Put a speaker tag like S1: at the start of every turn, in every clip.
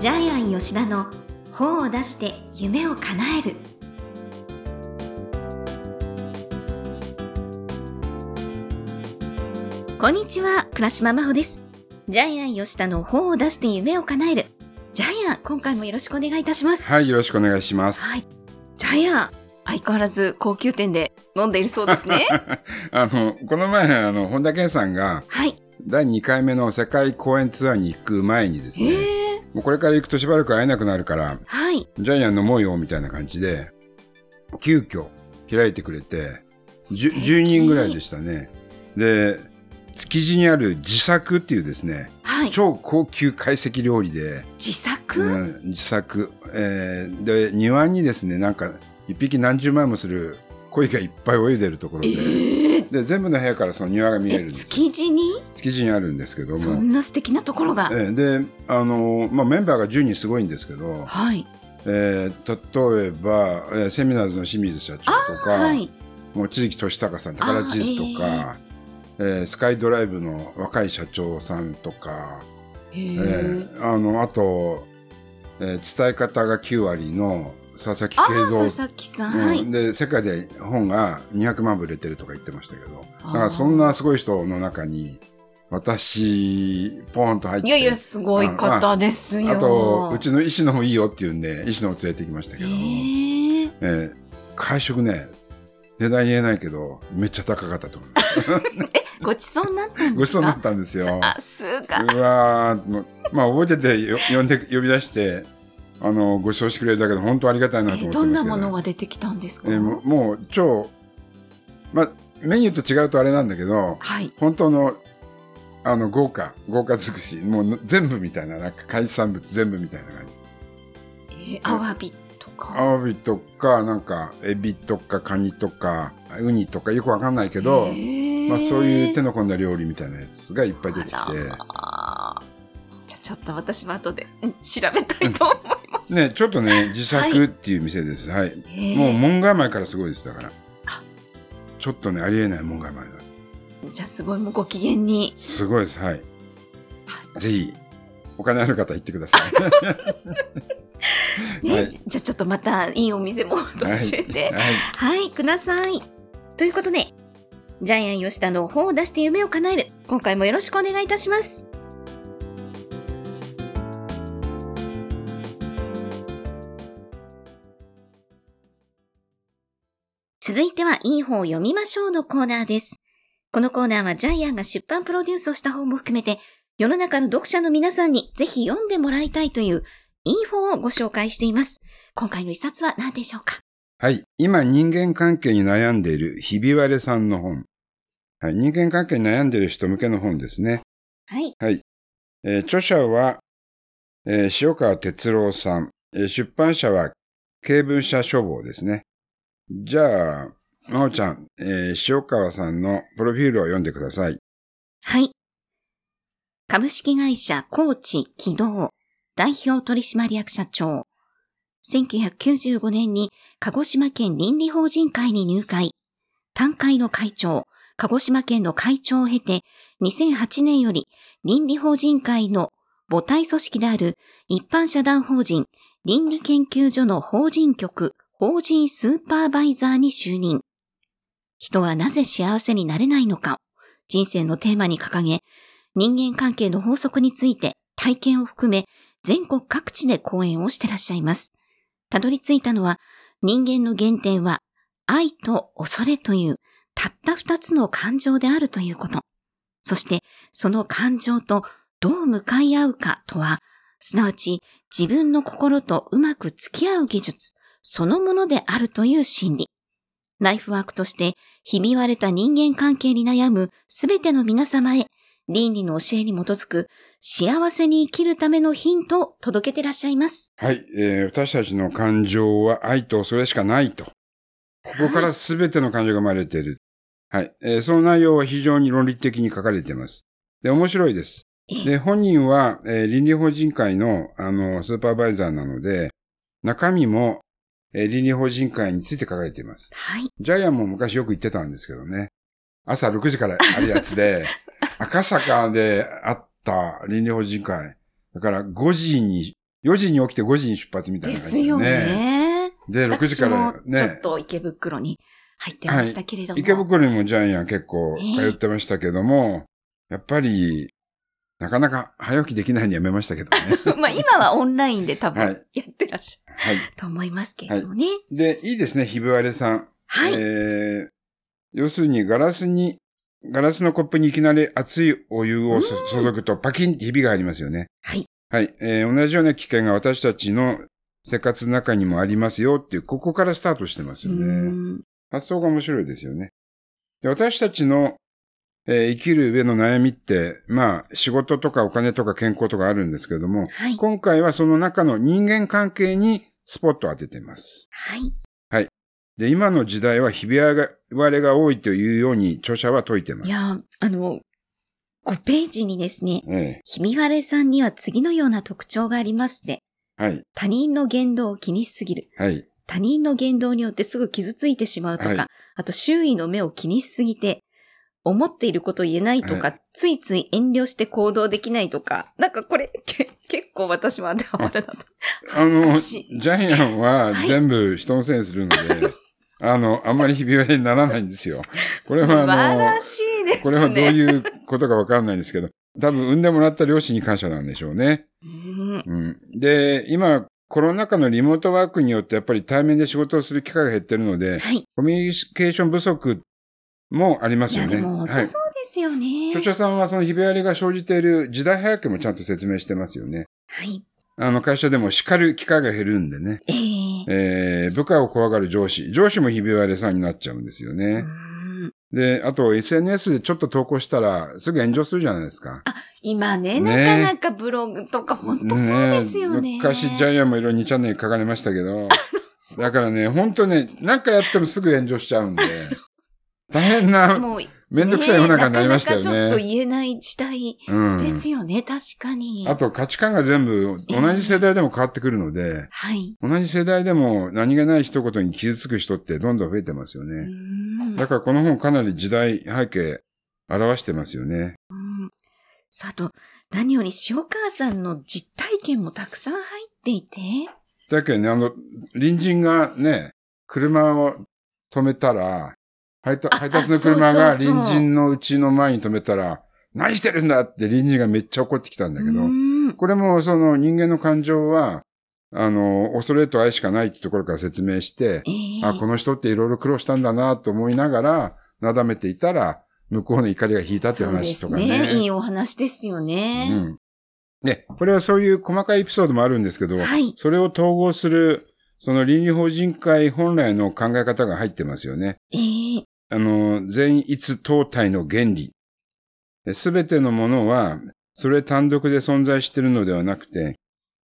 S1: ジャイアン吉田の本を出して夢を叶える。こんにちは倉島真帆です。ジャイアン吉田の本を出して夢を叶える。ジャイアン今回もよろしくお願いいたします。
S2: はい、よろしくお願いします。
S1: はい。ジャイアン相変わらず高級店で飲んでいるそうですね。
S2: あの、この前、あの、本田健さんが、
S1: はい。
S2: 第2回目の世界公演ツアーに行く前にです
S1: え
S2: ね、
S1: ー、
S2: もうこれから行くとしばらく会えなくなるから、
S1: はい。
S2: ジャイアン飲もうよ、みたいな感じで、急遽開いてくれて、じゅ
S1: 素敵。
S2: 10人ぐらいでしたね。で、築地にある自作っていうですね、
S1: はい。
S2: 超高級懐石料理で、
S1: 自作、
S2: うん、自作、えーで庭にですねなんか一匹何十万もする鯉がいっぱい泳いでるところ
S1: え
S2: で,、
S1: ー、
S2: で全部の部屋からその庭が見えるん
S1: え
S2: ですよ。
S1: 築地に？
S2: 築地にあるんですけど
S1: そ
S2: も、
S1: んな素敵なところが、
S2: えーであのーまあ、メンバーが10人すごいんですけど、
S1: はい。
S2: えー例えば、えーセミナーズの清水社長とか、
S1: はい。
S2: 望月俊孝さん宝チーズとか、えー。スカイドライブの若い社長さんとか、
S1: へー。
S2: えーあのあと、えー伝え方が9割の佐々木
S1: あ
S2: 慶三。
S1: ー佐々木さん、
S2: うん。
S1: はい。
S2: で世界で本が200万部売れてるとか言ってましたけど。だからそんなすごい人の中に私ポーンと入って。
S1: いやいやすごい方ですよ。
S2: あとうちの石野もいいよって言うんで石野を連れてきましたけ
S1: へ
S2: ど。も、
S1: ー。
S2: えー会食ね値段言えないけどめっちゃ高かったと思います
S1: ごちそうになったんですか？
S2: ごちそうになったんですよ。
S1: さすが。
S2: うわまあ覚えててよ呼んで呼び出してあのご馳走してくれるだけで本当ありがたいなと思ってますけど。
S1: えどんなものが出てきたんですか、
S2: えーももう超まあメニューと違うとあれなんだけど
S1: はい。
S2: 本当のあの豪華豪華尽くしもう全部みたいななんか海産物全部みたいな感じ。
S1: えー、アワビとか。
S2: アワビとかなんかエビとかカニとかウニとかよくわかんないけど、
S1: へー。
S2: まあ、そういう手の込んだ料理みたいなやつがいっぱい出てきて。
S1: じゃあちょっと私も後で、うん調べたいと思います、
S2: ねちょっとね自作っていう店です。はい。
S1: へー
S2: もう門構えからすごいですだから。
S1: あ。
S2: ちょっとねありえない門構えだ。
S1: じゃあすごいもうご機嫌に。
S2: すごいです。はい。
S1: は
S2: ぜひお金ある方行ってください。
S1: ね、
S2: はい。
S1: じゃあちょっとまたいいお店も教えて、
S2: はい。
S1: はい、ください。ということで、ジャイアン吉田の本を出して夢を叶える。今回もよろしくお願いいたします。続いては、いい本を読みましょうのコーナーです。このコーナーはジャイアンが出版プロデュースをした本も含めて、世の中の読者の皆さんにぜひ読んでもらいたいという、いい本をご紹介しています。今回の一冊は何でしょうか？
S2: はい。今、人間関係に悩んでいるひび割れさんの本。はい。人間関係に悩んでいる人向けの本ですね。
S1: はい。
S2: はい。えー著者は、えー塩川哲郎さん。えー出版社は、経文社書房ですね。じゃあ、まおちゃん、えー塩川さんのプロフィールを読んでください。
S1: はい。株式会社コーチ起動代表取締役社長。1995年に鹿児島県倫理法人会に入会。単会の会長、鹿児島県の会長を経て、2008年より倫理法人会の母体組織である一般社団法人倫理研究所の法人局法人スーパーバイザーに就任。人はなぜ幸せになれないのかを人生のテーマに掲げ、人間関係の法則について体験を含め全国各地で講演をしてらっしゃいます。たどり着いたのは人間の原点は愛と恐れというたった二つの感情であるということ。そしてその感情とどう向かい合うかとは、すなわち自分の心とうまく付き合う技術そのものであるという心理。ライフワークとして、ひび割れた人間関係に悩むすべての皆様へ、倫理の教えに基づく幸せに生きるためのヒントを届けてらっしゃいます。
S2: はい。えー私たちの感情は愛とそれしかないと。ここからすべての感情が生まれている。はい。えーその内容は非常に論理的に書かれています。で、面白いです。
S1: え
S2: で、本人は、えー倫理法人会の、あの、スーパーバイザーなので、中身も、えー倫理法人会について書かれています。
S1: はい。
S2: ジャイアンも昔よく行ってたんですけどね。朝6時からあるやつで、赤坂であった倫理法人会。だから5時に4時に起きて5時に出発みたい
S1: で
S2: な感じ
S1: すよね。
S2: で、6時から
S1: 私もちょっ
S2: ね、
S1: と池袋に入ってましたけれども。
S2: 池袋にもジャイアン結構通ってましたけども、やっぱり、なかなか早起きできないにやめましたけどね。
S1: まあ今はオンラインで多分
S2: はい
S1: やってらっしゃ
S2: はい。
S1: ると思いますけれどもね。
S2: で、いいですね、ひび割れさん。
S1: はい。
S2: えー要するにガラスに、ガラスのコップにいきなり熱いお湯をそ注ぐとパキンってひびがありますよね。
S1: はい。
S2: はい。えー同じような危険が私たちの生活の中にもありますよっていう、ここからスタートしてますよ
S1: う
S2: ね。
S1: ん
S2: 発想が面白いですよね。で私たちの、えー生きる上の悩みって、まあ、仕事とかお金とか健康とかあるんですけれども、
S1: はい。
S2: 今回はその中の人間関係にスポットを当てています。
S1: はい。
S2: で、今の時代はひび割れが多いというように著者は説いてます。
S1: いや、あの、5ページにですね、
S2: ええ
S1: ひみわれさんには次のような特徴がありますって。
S2: はい。
S1: 他人の言動を気にしすぎる。
S2: はい。
S1: 他人の言動によってすぐ傷ついてしまうとか、
S2: はい
S1: あと周囲の目を気にしすぎて、思っていることを言えないとか、
S2: は
S1: ついつい遠慮して行動できないとか、なんかこれ、け結構私は当てはまるなと。
S2: あの、
S1: 恥
S2: ジャイアンは
S1: はい
S2: 全部人のせいにするので、あの、あんまりひび割れにならないんですよ。これはあの
S1: 素晴らしいですね。
S2: これはどういうことかわかんないんですけど、多分産んでもらった両親に感謝なんでしょうね。
S1: うん
S2: うん。で、今、コロナ禍のリモートワークによってやっぱり対面で仕事をする機会が減ってるので、
S1: はい。
S2: コミュニケーション不足もあります
S1: いや、
S2: よね。
S1: でも本
S2: はい。
S1: 当そうですよね。
S2: 著者さんはそのひび割れが生じている時代背景もちゃんと説明してますよね。
S1: はい。
S2: あの会社でも叱る機会が減るんでね。
S1: ええ
S2: えー部下を怖がる上司。上司もひび割れさんになっちゃうんですよ
S1: う
S2: ね。
S1: ん
S2: で、あと SNS でちょっと投稿したらすぐ炎上するじゃないですか。
S1: 今ね、
S2: ね
S1: なかなかブログとか本当そうですよね。
S2: 昔ジャイアンもいろいろ2チャンネル書かれましたけど、だからね、本当ね、なんかやってもすぐ炎上しちゃうんで、大変な、
S1: もう、
S2: めんどくさい世の中になりましたよ
S1: ねなかなかちょっと
S2: ね。
S1: 言えない時代
S2: うん。
S1: ですよね、確かに。
S2: あと価値観が全部同じ世代でも変わってくるので、
S1: はい。
S2: 同じ世代でも何気ない一言に傷つく人ってどんどん増えてますよ
S1: う
S2: ね。
S1: ん
S2: だからこの本かなり時代背景表してますよね。
S1: うんそうあと、何より塩川さんの実体験もたくさん入っていて、
S2: だけどね、あの、隣人がね、車を止めたら、配達の車が隣人のうちの前に止めたら、何してるんだって隣人がめっちゃ怒ってきたんだけど、
S1: うん
S2: これもその人間の感情は、あの、恐れと愛しかないってところから説明して、
S1: ええ
S2: あ、この人っていろいろ苦労したんだなと思いながら、なだめていたら、向こうの怒りが引いたって話とかね。
S1: そうですね。いいお話ですよね。
S2: うん。で、これはそういう細かいエピソードもあるんですけど、
S1: はい。
S2: それを統合する、その倫理法人会本来の考え方が入ってますよね。
S1: ええ
S2: あの、全一統体の原理。すべてのものは、それ単独で存在しているのではなくて、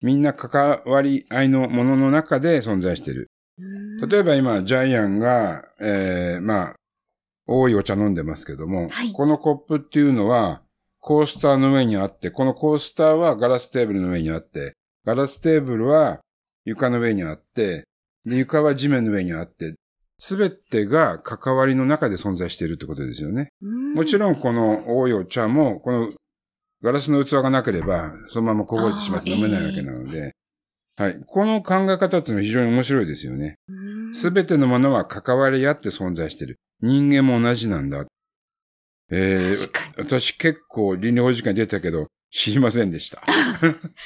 S2: みんな関わり合いのものの中で存在している。
S1: うん
S2: 例えば今、ジャイアンが、えー、まあ、多いお茶飲んでますけども、
S1: はい
S2: このコップっていうのは、コースターの上にあって、このコースターはガラステーブルの上にあって、ガラステーブルは床の上にあって、で床は地面の上にあって、すべてが関わりの中で存在しているってことですよね。もちろんこの多いお茶も、このガラスの器がなければ、そのままこぼれてしまって飲めないわけなので、はい。この考え方っていうのは非常に面白いですよね。
S1: うん
S2: すべてのものは関わり合って存在している。人間も同じなんだ。えー。私結構倫理法事件に出たけど、知りませんでした。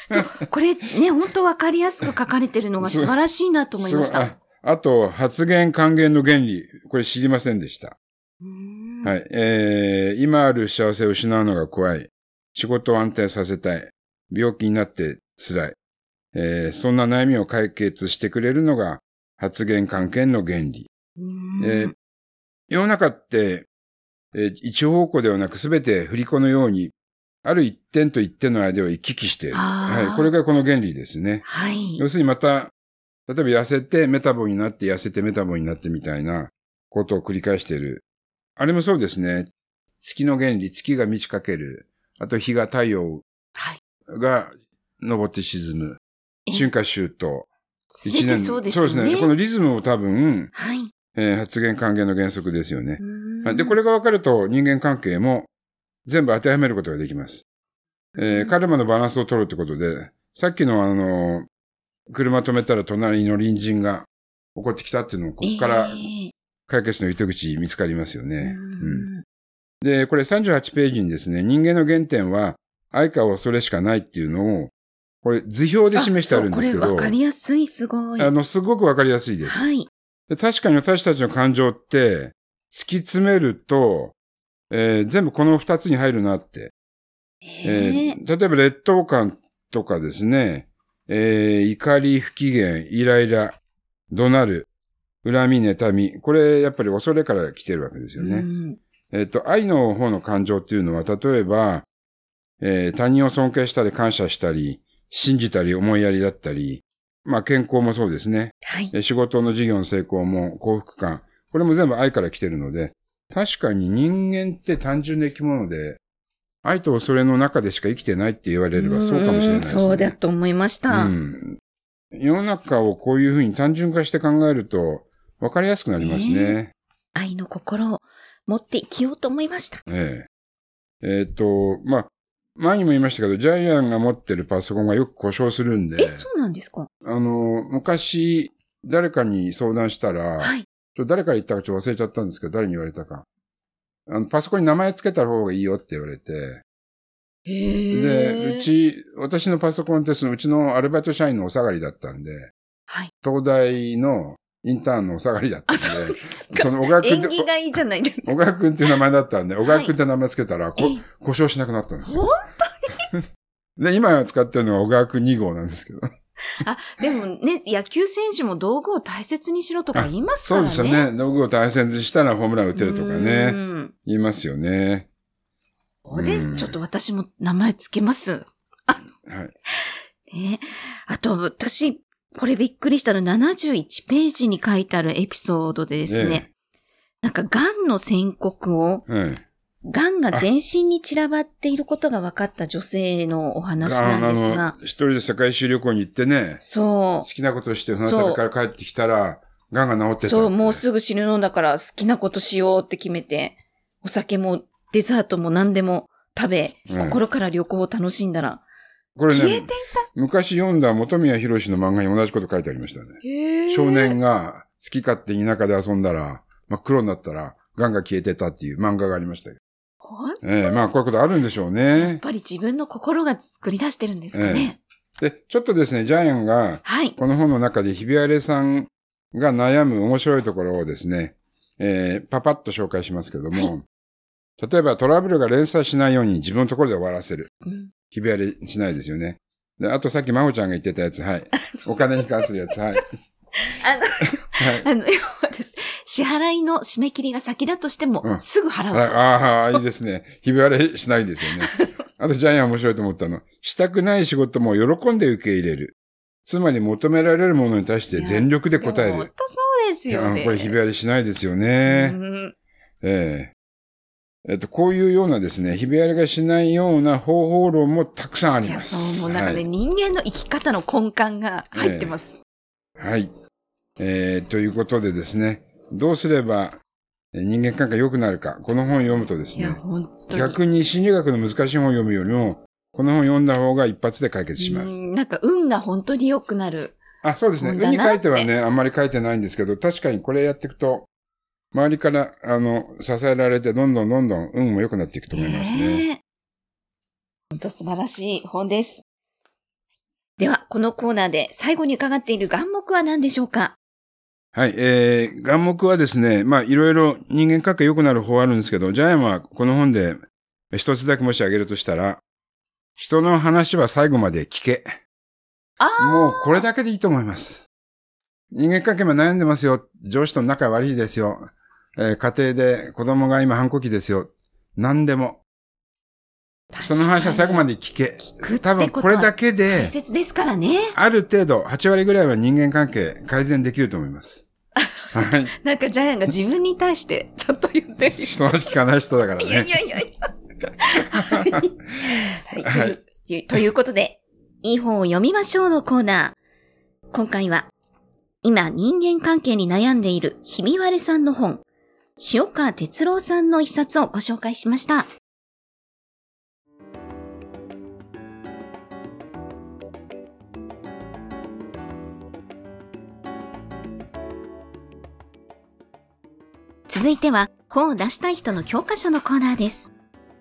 S1: そう、これね、本当わかりやすく書かれてるのが 素晴らしいなと思いました。
S2: ああと、発言還元の原理。これ知りませんでした。
S1: うん
S2: はい。えー、今ある幸せを失うのが怖い。仕事を安定させたい。病気になって辛い。えー、そんな悩みを解決してくれるのが発言還元の原理。
S1: うん
S2: えー世の中って、えー一方向ではなく全て振り子のように、ある一点と一点の間を行き来している。はい。これがこの原理ですね。
S1: はい。
S2: 要するにまた、例えば痩せてメタボになって痩せてメタボになってみたいなことを繰り返している。あれもそうですね。月の原理、月が満ち欠ける。あと日が太陽
S1: はい。
S2: が昇って沈む。
S1: え
S2: 春夏秋冬。
S1: すべてそうですよね。
S2: そうですね。このリズムも多分、
S1: はい。
S2: えー発言還元の原則ですよね。で、これが分かると人間関係も全部当てはめることができます。えーカルマのバランスを取るってことで、さっきのあの、車止めたら隣の隣人が怒ってきたっていうのも、ここから
S1: えー
S2: 解決の糸口見つかりますよね。
S1: う
S2: うん
S1: ん
S2: で、これ38ページにですね、人間の原点は愛か恐れしかないっていうのを、これ図表で示してあるんですけど、
S1: これわかりやすい、すごい。
S2: あの、すごくわかりやすいです。
S1: はい。
S2: で確かに私たちの感情って、突き詰めると、えー全部この二つに入るなって。え
S1: え
S2: ー例えば劣等感とかですね、えー怒り、不機嫌、イライラ、怒鳴る、恨み、妬み。これ、やっぱり恐れから来てるわけですよね。
S1: うん
S2: えっ、と、愛の方の感情っていうのは、例えば、えー他人を尊敬したり感謝したり、信じたり思いやりだったり、まあ健康もそうですね。
S1: はい。
S2: えー仕事の事業の成功も幸福感。これも全部愛から来てるので、確かに人間って単純な生き物で、愛と恐れの中でしか生きてないって言われればそうかもしれないですね。
S1: うんそうだと思いました。
S2: うん。世の中をこういうふうに単純化して考えると、わかりやすくなりますね。
S1: 愛の心を持って生きようと思いました。
S2: ええ。えっ、と、まあ、前にも言いましたけど、ジャイアンが持ってるパソコンがよく故障するんで、
S1: え、そうなんですか？
S2: あの、昔、誰かに相談したら、
S1: はい。
S2: 誰から言ったかちょっと忘れちゃったんですけど、誰に言われたか。あの、パソコンに名前つけた方がいいよって言われて、
S1: へ
S2: で、うち、私のパソコンってそのうちのアルバイト社員のお下がりだったんで、
S1: はい。
S2: 東大のインターンのお下がりだったん
S1: あ、そう
S2: で。その小川君
S1: 縁
S2: って、
S1: 起がいいじゃないですか。
S2: 小川君っていう名前だったんで、小川君って名前つけたら、こ
S1: え
S2: 故障しなくなったんですよ。
S1: 本
S2: で、今使ってるのは小川君2号なんですけど。
S1: あ、でもね、野球選手も道具を大切にしろとか言います
S2: そう
S1: からね。
S2: ですよね。道具を大切にしたらホームラン打てるとか
S1: う
S2: ね。
S1: ん
S2: 言いますよね。
S1: そうです。
S2: うん
S1: ちょっと私も名前つけます。
S2: はい。
S1: ね。あと、私、これびっくりしたの71ページに書いてあるエピソードでですね、なんか、癌の宣告を、
S2: はい。
S1: 癌が全身に散らばっていることが分かった女性のお話なんです
S2: あ
S1: が
S2: の、、一人で世界一周旅行に行ってね、
S1: そ
S2: 好きなことして、その旅から帰ってきたら、癌が治ってた
S1: そう、もうすぐ死ぬのだから好きなことしようって決めて、お酒もデザートも何でも食べ、
S2: うん。
S1: 心から旅行を楽しんだら、
S2: これね
S1: 消えて、
S2: 昔読んだ本宮博の漫画に同じこと書いてありましたね。少年が好き勝手田舎で遊んだら、真っ黒になったら、癌が消えてたっていう漫画がありましたよ。ええまあこういうことあるんでしょう
S1: やっ
S2: ね。
S1: ぱり自分の心が作り出してるんですかね。
S2: で、ちょっとですね、ジャイアンが、
S1: はい。
S2: この本の中でひびわれさんが悩む面白いところをですね、えーパパッと紹介しますけども、例えばトラブルが連鎖しないように自分のところで終わらせる。
S1: うん
S2: ひびわれしないですよね。で、あとさっきまほちゃんが言ってたやつ、はい。お金に関するやつ、はい。
S1: あの、
S2: はい。
S1: あの、要はです支払いの締め切りが先だとしても、
S2: うん
S1: すぐ払うと。
S2: ああー、いいですね。ひび割れしないですよね。あと、ジャイアン面白いと思ったの。したくない仕事も喜んで受け入れる。つまり求められるものに対して全力で答える。
S1: 本当そうですよね。
S2: うんこれひび割れしないですよ
S1: う
S2: ね。
S1: ん
S2: えええっと、こういうようなですね、ひび割れがしないような方法論もたくさんあり
S1: いや、
S2: ます。
S1: そう、もうなんかね、
S2: はい
S1: 人間の生き方の根幹が入ってます。
S2: はい。えー、ということでですね、どうすればえー人間関係良くなるか、この本を読むとですね、
S1: に。
S2: 逆に心理学の難しい本を読むよりも、この本を読んだ方が一発で解決します。
S1: うんなんか運が本当に良くなる。
S2: あ、そうですね。
S1: 本だな
S2: 絵に書いてはね、あんまり書いてないんですけど、確かにこれやっていくと、周りから、あの、支えられて、どんどんどんどん運も良くなっていくと思いますね。
S1: ねえ本当素晴らしい本です。では、このコーナーで最後に伺っている眼目は何でしょうか？
S2: はい、えー、眼目はですね、まあ、いろいろ人間関係良くなる方あるんですけど、ジャイアンはこの本で一つだけ申し上げるとしたら、人の話は最後まで聞け。
S1: あ
S2: もうこれだけでいいと思います。人間関係も悩んでますよ。上司と仲悪いですよ。えー家庭で子供が今反抗期ですよ。何でも。
S1: あ、
S2: その話は最後まで聞け。
S1: 聞
S2: 多分これだけで
S1: 大、切ですからね。
S2: ある程度、8割ぐらいは人間関係改善できると思います。はい。
S1: なんかジャイアンが自分に対してちょっと言ってる。
S2: 人の話聞かない人だから
S1: いやい
S2: ね。
S1: やいやいや。はい。はいというということで、いい本を読みましょうのコーナー。今回は、今人間関係に悩んでいるひびわれさんの本、塩川哲郎さんの一冊をご紹介しました。続いては、本を出したい人の教科書のコーナーです。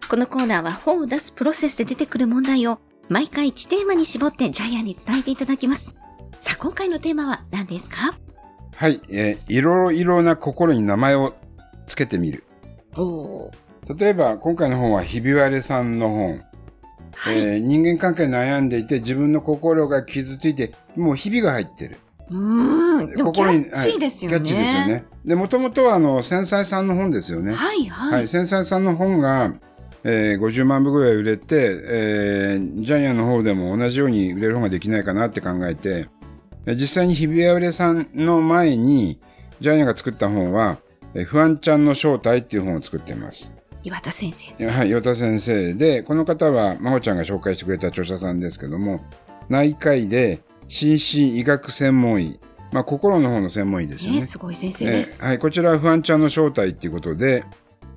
S1: このコーナーは本を出すプロセスで出てくる問題を毎回1テーマに絞ってジャイアンに伝えていただきます。さあ、今回のテーマは何ですか？
S2: はい、えーいろいろな心に名前をつけてみる。
S1: おー。
S2: 例えば、今回の本はひび割れさんの本。
S1: はい。
S2: えー人間関係に悩んでいて自分の心が傷ついて、もうひびが入ってる。
S1: うーん。でもキャッチーですよね。
S2: はいキャッチーですよね。で、もともとはあの、繊細さんの本ですよね。
S1: はいはい。
S2: はい、繊細さんの本が、えー50万部ぐらい売れて、えージャイアンの方でも同じように売れる本ができないかなって考えて、えー実際に日比谷売れさんの前に、ジャイアンが作った本は、えー不安ちゃんの正体っていう本を作っています。
S1: 岩田先生。
S2: はい、岩田先生で、この方は、まほちゃんが紹介してくれた著者さんですけども、内科医で、心身医学専門医、まあ、心の方の専門医ですよね。
S1: ね、すごい先生です。
S2: えーはい、こちらは不安ちゃんの正体っていうことで、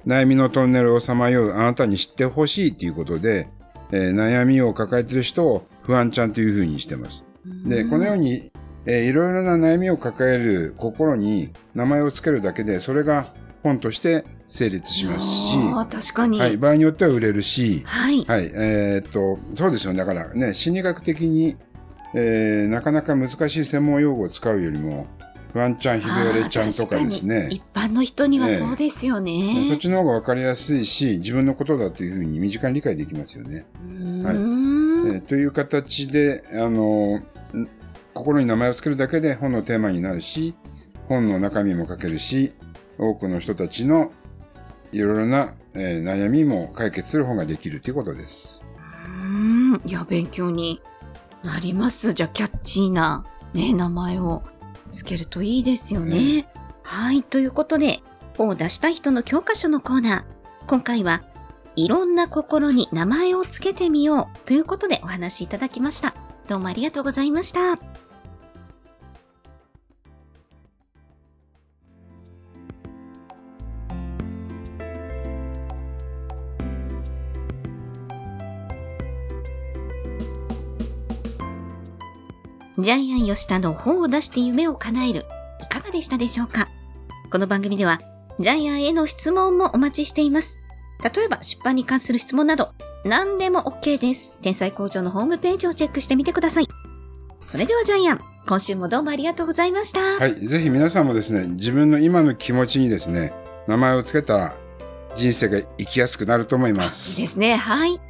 S2: 悩みのトンネルをさまようあなたに知ってほしいっていうことで、えー悩みを抱えている人を不安ちゃんというふうにしてます。で、このように、えーいろいろな悩みを抱える心に名前をつけるだけで、それが本として成立しますし、
S1: 確かに。
S2: はい、場合によっては売れるし、
S1: はい。
S2: はい、えーっと、そうですよね。だからね、心理学的に、えーなかなか難しい専門用語を使うよりも、不安ちゃん、ひび割れちゃんとかですね。
S1: 一般の人にはそうですよね。
S2: そっちの方が分かりやすいし、自分のことだというふうに身近に理解できますよね。
S1: うーん
S2: えーという形で、あの、ん心に名前をつけるだけで本のテーマになるし、本の中身も書けるし、多くの人たちのいろいろな、えー悩みも解決する本ができるということです。
S1: うーん。いや、勉強になります。じゃあ、キャッチーな、ね、名前をつけるといいですよね。はい。ということで、本を出したい人の教科書のコーナー。今回は、いろんな心に名前をつけてみようということでお話しいただきました。どうもありがとうございました。ジャイアン吉田の本を出して夢を叶える、いかがでしたでしょうか？この番組では、ジャイアンへの質問もお待ちしています。例えば、出版に関する質問など、何でも OK です。天才工場のホームページをチェックしてみてください。それではジャイアン、今週もどうもありがとうございました。
S2: はい。ぜひ皆さんもですね、自分の今の気持ちにですね、名前をつけたら人生が生きやすくなると思いま。
S1: いいですすね。はい。